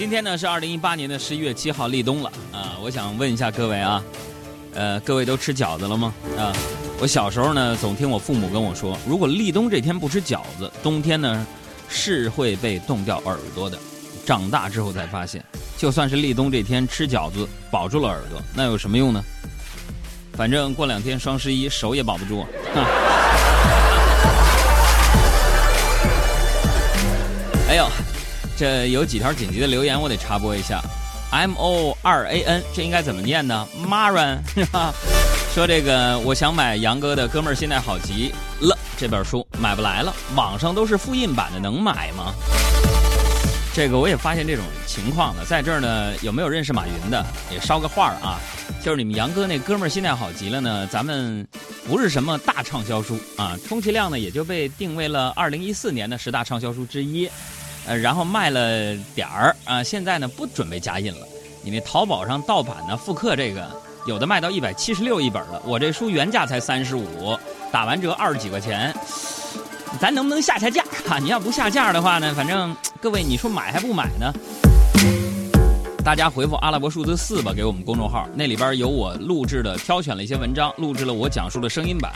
今天呢是二零一八年的十一月七号，立冬了啊！我想问一下各位啊，呃，各位都吃饺子了吗？啊，我小时候呢总听我父母跟我说，如果立冬这天不吃饺子，冬天呢是会被冻掉耳朵的。长大之后才发现，就算是立冬这天吃饺子保住了耳朵，那有什么用呢？反正过两天双十一手也保不住。哎呦，这有几条紧急的留言，我得插播一下。M O 二 A N，这应该怎么念呢？Maran 是吧？说这个，我想买杨哥的《哥们儿现在好极了》这本书，买不来了，网上都是复印版的，能买吗？这个我也发现这种情况了，在这儿呢，有没有认识马云的？也捎个话啊，就是你们杨哥那《哥们儿现在好极了》呢，咱们不是什么大畅销书啊，充其量呢也就被定位了二零一四年的十大畅销书之一。呃，然后卖了点儿啊，现在呢不准备加印了。你那淘宝上盗版呢复刻这个，有的卖到一百七十六一本了。我这书原价才三十五，打完折二十几块钱，咱能不能下下架啊？你要不下架的话呢，反正各位你说买还不买呢？大家回复阿拉伯数字四吧，给我们公众号，那里边有我录制的挑选了一些文章，录制了我讲述的声音版，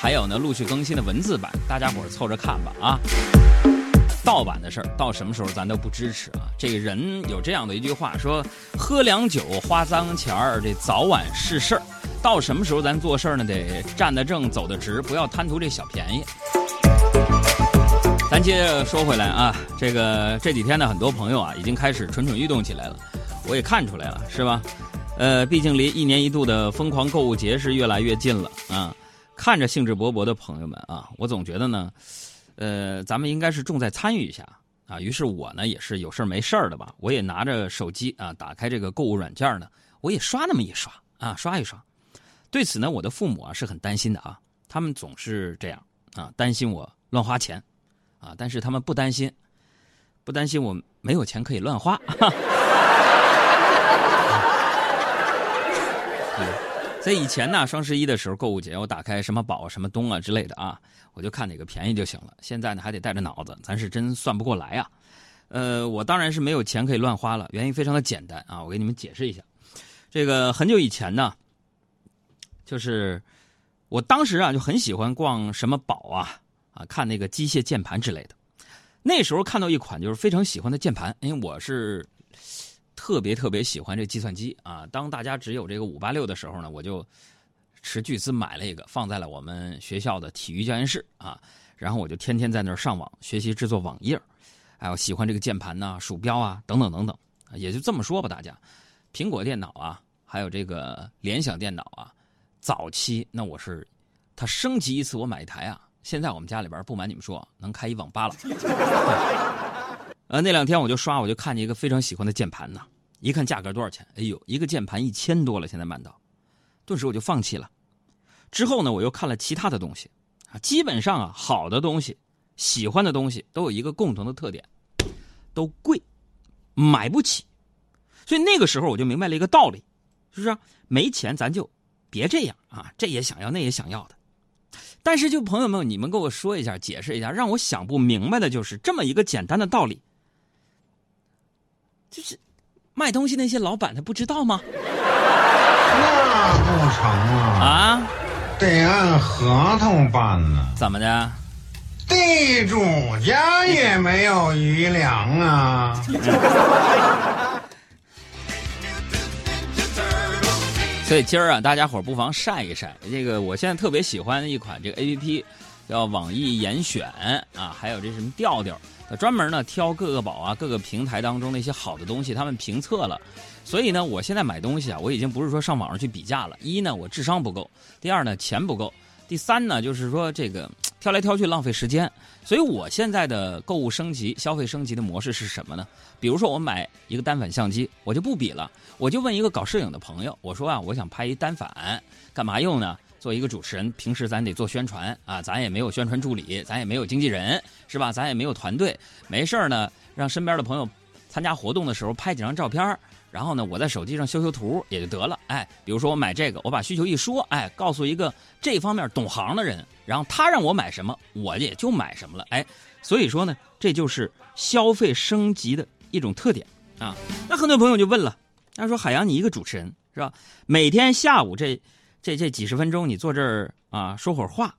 还有呢陆续更新的文字版，大家伙凑着看吧啊！盗版的事儿到什么时候咱都不支持啊！这个人有这样的一句话说：“喝凉酒花脏钱儿，这早晚是事儿。”到什么时候咱做事儿呢？得站得正，走得直，不要贪图这小便宜。咱接着说回来啊，这个这几天呢，很多朋友啊已经开始蠢蠢欲动起来了，我也看出来了，是吧？呃，毕竟离一年一度的疯狂购物节是越来越近了啊！看着兴致勃勃的朋友们啊，我总觉得呢。呃，咱们应该是重在参与一下啊。于是我呢也是有事没事的吧，我也拿着手机啊，打开这个购物软件呢，我也刷那么一刷啊，刷一刷。对此呢，我的父母啊是很担心的啊，他们总是这样啊，担心我乱花钱啊，但是他们不担心，不担心我没有钱可以乱花。所以以前呢，双十一的时候购物节，我打开什么宝、什么东啊之类的啊，我就看哪个便宜就行了。现在呢，还得带着脑子，咱是真算不过来啊。呃，我当然是没有钱可以乱花了，原因非常的简单啊，我给你们解释一下。这个很久以前呢，就是我当时啊就很喜欢逛什么宝啊啊，看那个机械键盘之类的。那时候看到一款就是非常喜欢的键盘，因为我是。特别特别喜欢这计算机啊！当大家只有这个五八六的时候呢，我就斥巨资买了一个，放在了我们学校的体育教研室啊。然后我就天天在那儿上网学习制作网页哎，我喜欢这个键盘呐、鼠标啊等等等等。也就这么说吧，大家，苹果电脑啊，还有这个联想电脑啊，早期那我是它升级一次我买一台啊。现在我们家里边不瞒你们说，能开一网吧了。呃，那两天我就刷，我就看见一个非常喜欢的键盘呢。一看价格多少钱？哎呦，一个键盘一千多了，现在卖到，顿时我就放弃了。之后呢，我又看了其他的东西，啊，基本上啊，好的东西、喜欢的东西都有一个共同的特点，都贵，买不起。所以那个时候我就明白了一个道理，是不是？没钱咱就别这样啊，这也想要，那也想要的。但是就朋友们，你们跟我说一下，解释一下，让我想不明白的就是这么一个简单的道理。就是卖东西那些老板他不知道吗？那不成啊！啊，得按合同办呢。怎么的？地主家也没有余粮啊！所以今儿啊，大家伙不妨晒一晒这个。我现在特别喜欢一款这个 A P P，叫网易严选啊，还有这什么调调。专门呢挑各个宝啊各个平台当中那些好的东西，他们评测了，所以呢，我现在买东西啊，我已经不是说上网上去比价了。一呢，我智商不够；第二呢，钱不够；第三呢，就是说这个挑来挑去浪费时间。所以我现在的购物升级、消费升级的模式是什么呢？比如说我买一个单反相机，我就不比了，我就问一个搞摄影的朋友，我说啊，我想拍一单反，干嘛用呢？做一个主持人，平时咱得做宣传啊，咱也没有宣传助理，咱也没有经纪人，是吧？咱也没有团队，没事儿呢，让身边的朋友参加活动的时候拍几张照片，然后呢，我在手机上修修图也就得了。哎，比如说我买这个，我把需求一说，哎，告诉一个这方面懂行的人，然后他让我买什么，我也就买什么了。哎，所以说呢，这就是消费升级的一种特点。啊。那很多朋友就问了，他说：“海洋，你一个主持人是吧？每天下午这这这几十分钟，你坐这儿啊说会儿话，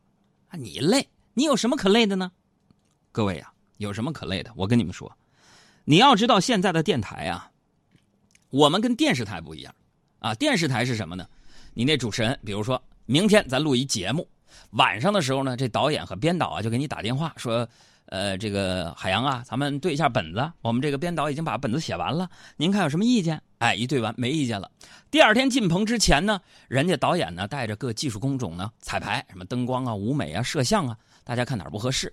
啊你累？你有什么可累的呢？”各位呀，有什么可累的？我跟你们说，你要知道现在的电台啊，我们跟电视台不一样啊。电视台是什么呢？你那主持人，比如说明天咱录一节目，晚上的时候呢，这导演和编导啊就给你打电话说。呃，这个海洋啊，咱们对一下本子。我们这个编导已经把本子写完了，您看有什么意见？哎，一对完没意见了。第二天进棚之前呢，人家导演呢带着各技术工种呢彩排，什么灯光啊、舞美啊、摄像啊，大家看哪儿不合适。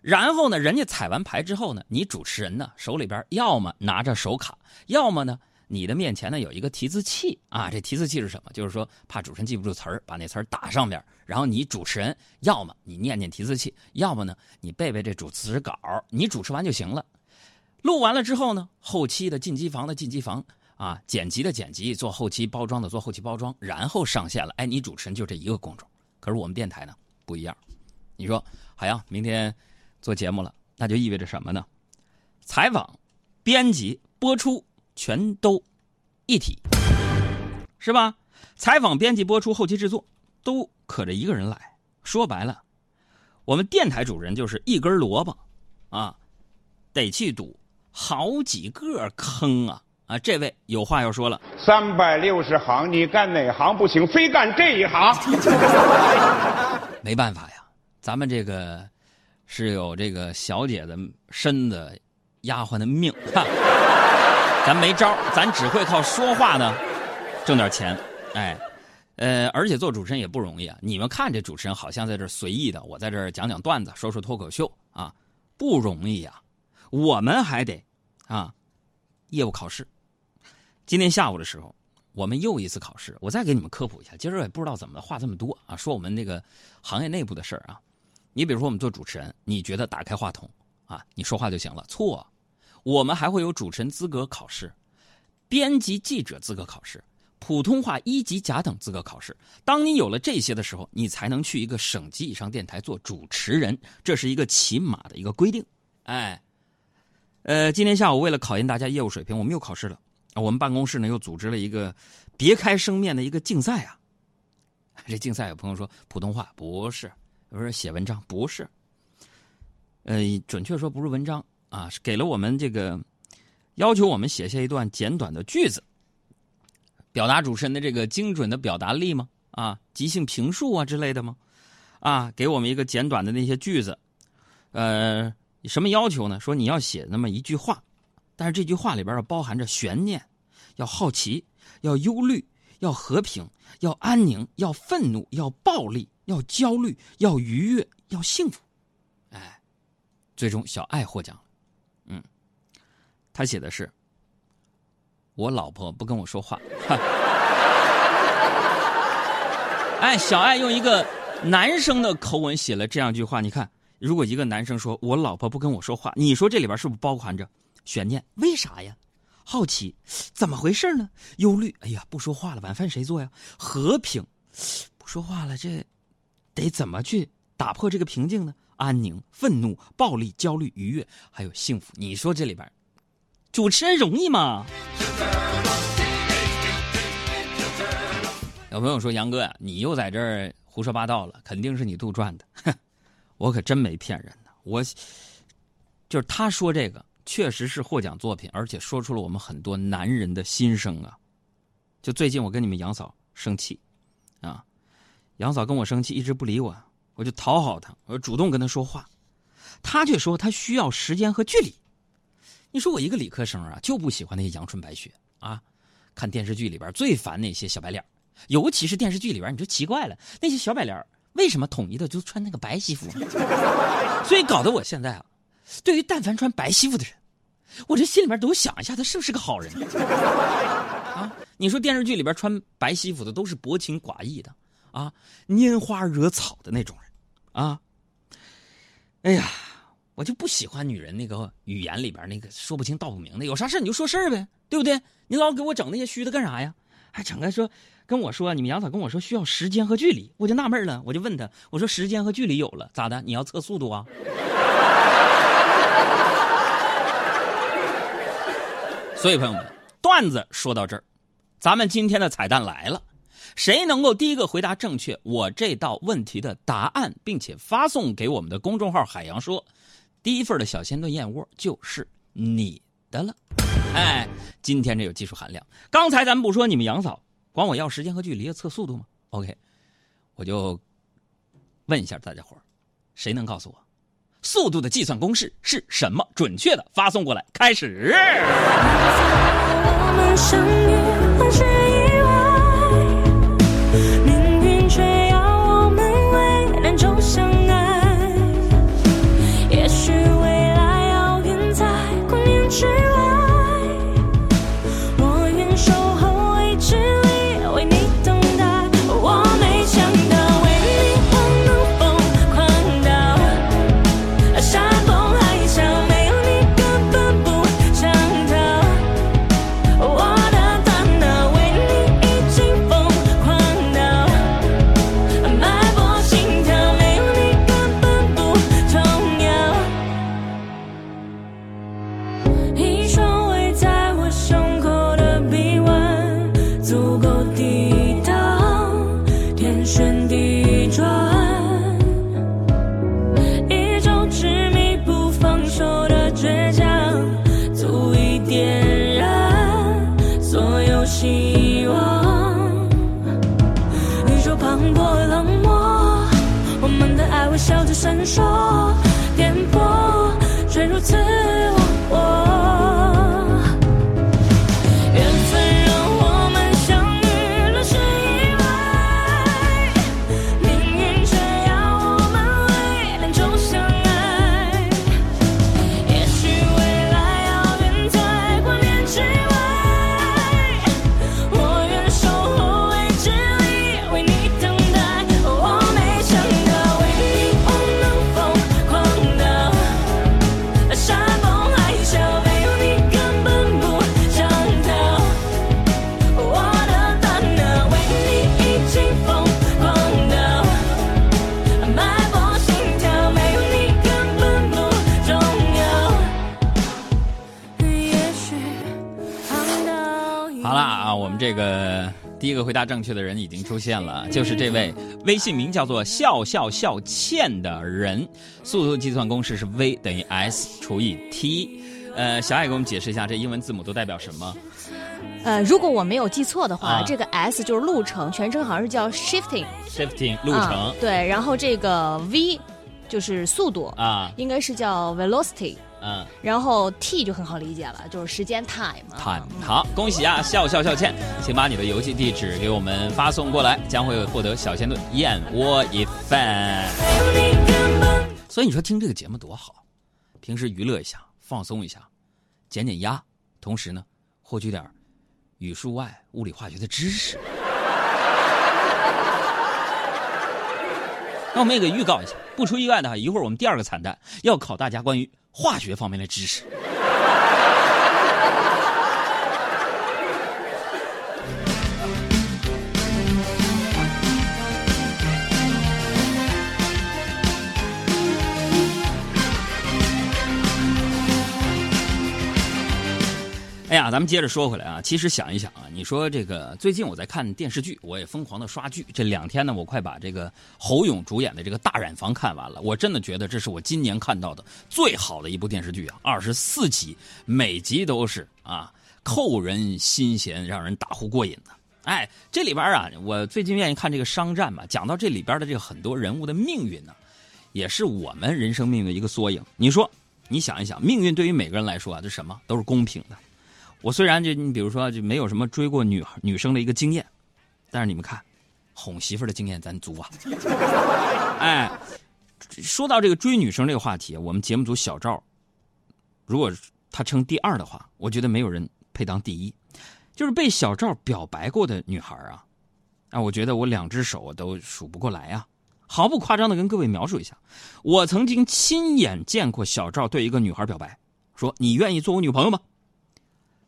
然后呢，人家彩完排之后呢，你主持人呢手里边要么拿着手卡，要么呢。你的面前呢有一个提字器啊，这提字器是什么？就是说怕主持人记不住词儿，把那词儿打上边，然后你主持人要么你念念提字器，要么呢你背背这主持稿，你主持完就行了。录完了之后呢，后期的进机房的进机房啊，剪辑的剪辑，做后期包装的做后期包装，然后上线了。哎，你主持人就这一个工种。可是我们电台呢不一样。你说海洋明天做节目了，那就意味着什么呢？采访、编辑、播出。全都一体，是吧？采访、编辑、播出、后期制作，都可着一个人来。说白了，我们电台主持人就是一根萝卜，啊，得去堵好几个坑啊！啊，这位有话要说了。三百六十行，你干哪行不行，非干这一行？没办法呀，咱们这个是有这个小姐的身子，丫鬟的命。哈。咱没招咱只会靠说话呢，挣点钱，哎，呃，而且做主持人也不容易啊。你们看这主持人好像在这随意的，我在这讲讲段子，说说脱口秀啊，不容易啊。我们还得啊，业务考试。今天下午的时候，我们又一次考试。我再给你们科普一下，今儿也不知道怎么话这么多啊，说我们那个行业内部的事儿啊。你比如说，我们做主持人，你觉得打开话筒啊，你说话就行了？错。我们还会有主持人资格考试、编辑记者资格考试、普通话一级甲等资格考试。当你有了这些的时候，你才能去一个省级以上电台做主持人，这是一个起码的一个规定。哎，呃，今天下午为了考验大家业务水平，我们又考试了。我们办公室呢又组织了一个别开生面的一个竞赛啊。这竞赛有朋友说普通话不是，不是写文章不是，呃，准确说不是文章。啊，是给了我们这个要求，我们写下一段简短的句子，表达主持人的这个精准的表达力吗？啊，即兴评述啊之类的吗？啊，给我们一个简短的那些句子，呃，什么要求呢？说你要写那么一句话，但是这句话里边要包含着悬念，要好奇，要忧虑，要和平，要安宁，要愤怒，要暴力，要焦虑，要愉悦，要幸福。哎，最终小爱获奖了。嗯，他写的是：“我老婆不跟我说话。”哎，小爱用一个男生的口吻写了这样一句话。你看，如果一个男生说我老婆不跟我说话，你说这里边是不是包含着悬念？为啥呀？好奇，怎么回事呢？忧虑，哎呀，不说话了，晚饭谁做呀？和平，不说话了，这得怎么去打破这个平静呢？安宁、愤怒、暴力、焦虑、愉悦，还有幸福。你说这里边，主持人容易吗？有朋友说：“杨哥呀，你又在这儿胡说八道了，肯定是你杜撰的。”我可真没骗人呢。我就是他说这个，确实是获奖作品，而且说出了我们很多男人的心声啊。就最近我跟你们杨嫂生气啊，杨嫂跟我生气，一直不理我。我就讨好她，我主动跟她说话，她却说她需要时间和距离。你说我一个理科生啊，就不喜欢那些阳春白雪啊！看电视剧里边最烦那些小白脸，尤其是电视剧里边，你就奇怪了，那些小白脸为什么统一的就穿那个白西服？所以搞得我现在啊，对于但凡穿白西服的人，我这心里面都想一下，他是不是个好人？啊！你说电视剧里边穿白西服的都是薄情寡义的。啊，拈花惹草的那种人，啊，哎呀，我就不喜欢女人那个语言里边那个说不清道不明的。有啥事你就说事儿呗，对不对？你老给我整那些虚的干啥呀？还整个说跟我说，你们杨嫂跟我说需要时间和距离，我就纳闷了，我就问他，我说时间和距离有了咋的？你要测速度啊？所以朋友们，段子说到这儿，咱们今天的彩蛋来了。谁能够第一个回答正确我这道问题的答案，并且发送给我们的公众号“海洋说”，第一份的小鲜炖燕窝就是你的了。哎，今天这有技术含量。刚才咱们不说你们杨嫂管我要时间和距离测速度吗？OK，我就问一下大家伙谁能告诉我速度的计算公式是什么？准确的发送过来。开始。第一个回答正确的人已经出现了，就是这位微信名叫做笑笑笑倩的人。速度计算公式是 v 等于 s 除以 t。呃，小爱给我们解释一下这英文字母都代表什么？呃，如果我没有记错的话，这个 s 就是路程，全称好像是叫 shifting。shifting 路程。对，然后这个 v 就是速度啊，应该是叫 velocity。嗯，然后 T 就很好理解了，就是时间 time。time 好，恭喜啊，笑笑笑倩，请把你的邮寄地址给我们发送过来，将会获得小鲜炖燕窝一份。所以你说听这个节目多好，平时娱乐一下，放松一下，减减压，同时呢，获取点语数外、物理化学的知识。那我们也给预告一下，不出意外的话，一会儿我们第二个彩蛋要考大家关于。化学方面的知识。啊，咱们接着说回来啊，其实想一想啊，你说这个最近我在看电视剧，我也疯狂的刷剧。这两天呢，我快把这个侯勇主演的这个《大染坊》看完了。我真的觉得这是我今年看到的最好的一部电视剧啊！二十四集，每集都是啊，扣人心弦，让人打呼过瘾的。哎，这里边啊，我最近愿意看这个商战嘛，讲到这里边的这个很多人物的命运呢，也是我们人生命运的一个缩影。你说，你想一想，命运对于每个人来说啊，这什么都是公平的。我虽然就你比如说就没有什么追过女女生的一个经验，但是你们看，哄媳妇的经验咱足啊！哎，说到这个追女生这个话题，我们节目组小赵，如果他称第二的话，我觉得没有人配当第一。就是被小赵表白过的女孩啊，啊，我觉得我两只手都数不过来啊！毫不夸张的跟各位描述一下，我曾经亲眼见过小赵对一个女孩表白，说：“你愿意做我女朋友吗？”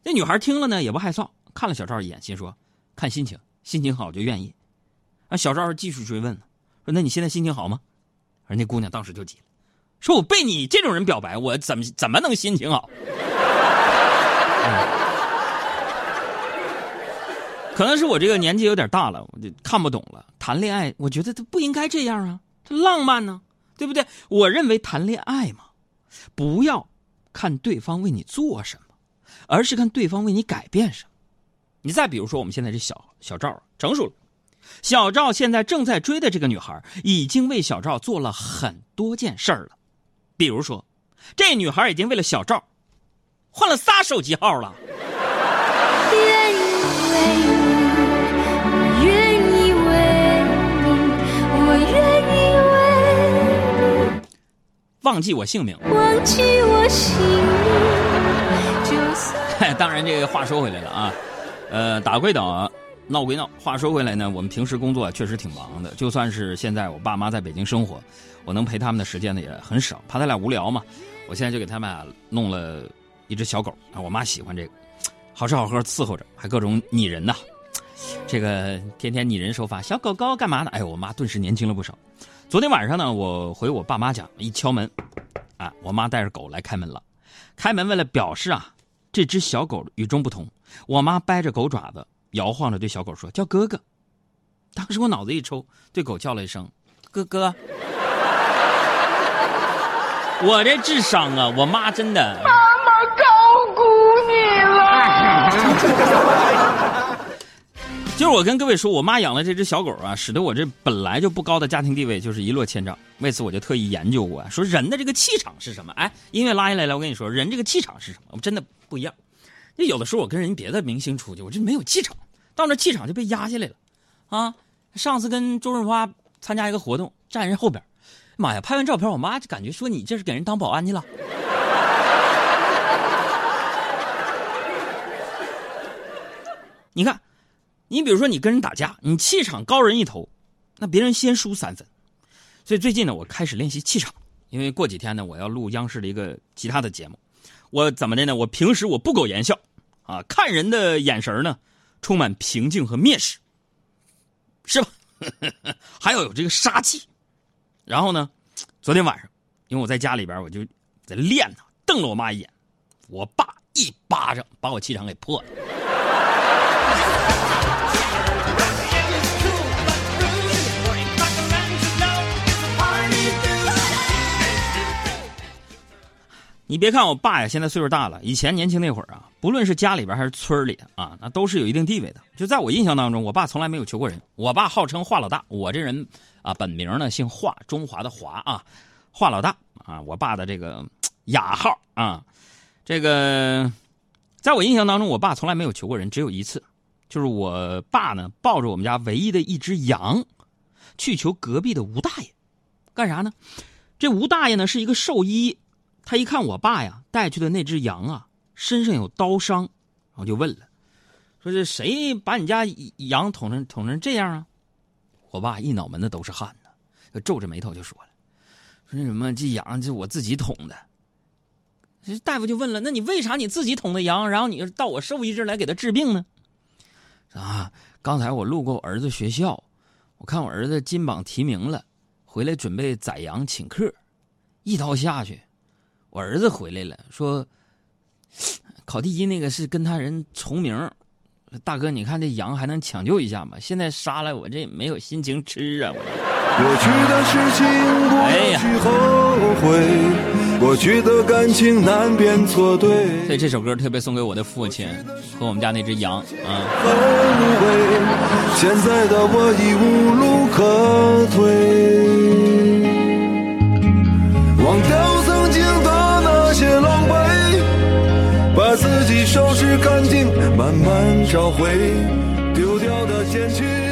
那女孩听了呢，也不害臊，看了小赵一眼，心说：“看心情，心情好就愿意。”啊，小赵继续追问说：“那你现在心情好吗？”而那姑娘当时就急了，说：“我被你这种人表白，我怎么怎么能心情好？”可能是我这个年纪有点大了，我就看不懂了。谈恋爱，我觉得他不应该这样啊，它浪漫呢，对不对？我认为谈恋爱嘛，不要看对方为你做什么，而是看对方为你改变什么。你再比如说，我们现在这小小赵成熟了，小赵现在正在追的这个女孩，已经为小赵做了很多件事儿了。比如说，这女孩已经为了小赵换了仨手机号了。愿意为你，我愿意为你，我愿意为你，忘记我姓名。忘记我姓名。当然，这个话说回来了啊，呃，打归打，闹归闹。话说回来呢，我们平时工作确实挺忙的。就算是现在我爸妈在北京生活，我能陪他们的时间呢也很少，怕他俩无聊嘛。我现在就给他们俩弄了一只小狗啊，我妈喜欢这个，好吃好喝伺候着，还各种拟人呐。这个天天拟人手法，小狗狗干嘛呢？哎呦，我妈顿时年轻了不少。昨天晚上呢，我回我爸妈家，一敲门，啊，我妈带着狗来开门了。开门为了表示啊。这只小狗与众不同，我妈掰着狗爪子，摇晃着对小狗说：“叫哥哥。”当时我脑子一抽，对狗叫了一声：“哥哥。”我这智商啊，我妈真的。妈妈高估你了。就是我跟各位说，我妈养了这只小狗啊，使得我这本来就不高的家庭地位就是一落千丈。为此，我就特意研究过，说人的这个气场是什么？哎，音乐拉下来了，我跟你说，人这个气场是什么？我真的。不一样，那有的时候我跟人别的明星出去，我就没有气场，到那气场就被压下来了，啊！上次跟周润发参加一个活动，站人后边，妈呀！拍完照片，我妈就感觉说你这是给人当保安去了。你看，你比如说你跟人打架，你气场高人一头，那别人先输三分。所以最近呢，我开始练习气场，因为过几天呢，我要录央视的一个其他的节目。我怎么的呢？我平时我不苟言笑，啊，看人的眼神呢，充满平静和蔑视，是吧？还要有这个杀气。然后呢，昨天晚上，因为我在家里边，我就在练呢，瞪了我妈一眼，我爸一巴掌把我气场给破了。你别看我爸呀，现在岁数大了。以前年轻那会儿啊，不论是家里边还是村里啊，那都是有一定地位的。就在我印象当中，我爸从来没有求过人。我爸号称华老大，我这人啊，本名呢姓华，中华的华啊，华老大啊，我爸的这个雅号啊，这个在我印象当中，我爸从来没有求过人，只有一次，就是我爸呢抱着我们家唯一的一只羊，去求隔壁的吴大爷，干啥呢？这吴大爷呢是一个兽医。他一看我爸呀带去的那只羊啊，身上有刀伤，然后就问了，说这谁把你家羊捅成捅成这样啊？我爸一脑门子都是汗呢，皱着眉头就说了，说那什么这羊这我自己捅的。这大夫就问了，那你为啥你自己捅的羊，然后你到我兽医这来给他治病呢？啊，刚才我路过我儿子学校，我看我儿子金榜题名了，回来准备宰羊请客，一刀下去。我儿子回来了，说考第一那个是跟他人重名。大哥，你看这羊还能抢救一下吗？现在杀了我这没有心情吃啊！过去的事情过去后悔，过去的感情难辨错对。所以这首歌特别送给我的父亲和我们家那只羊啊。现在的我已无路可退，忘掉干净，慢慢找回丢掉的坚持。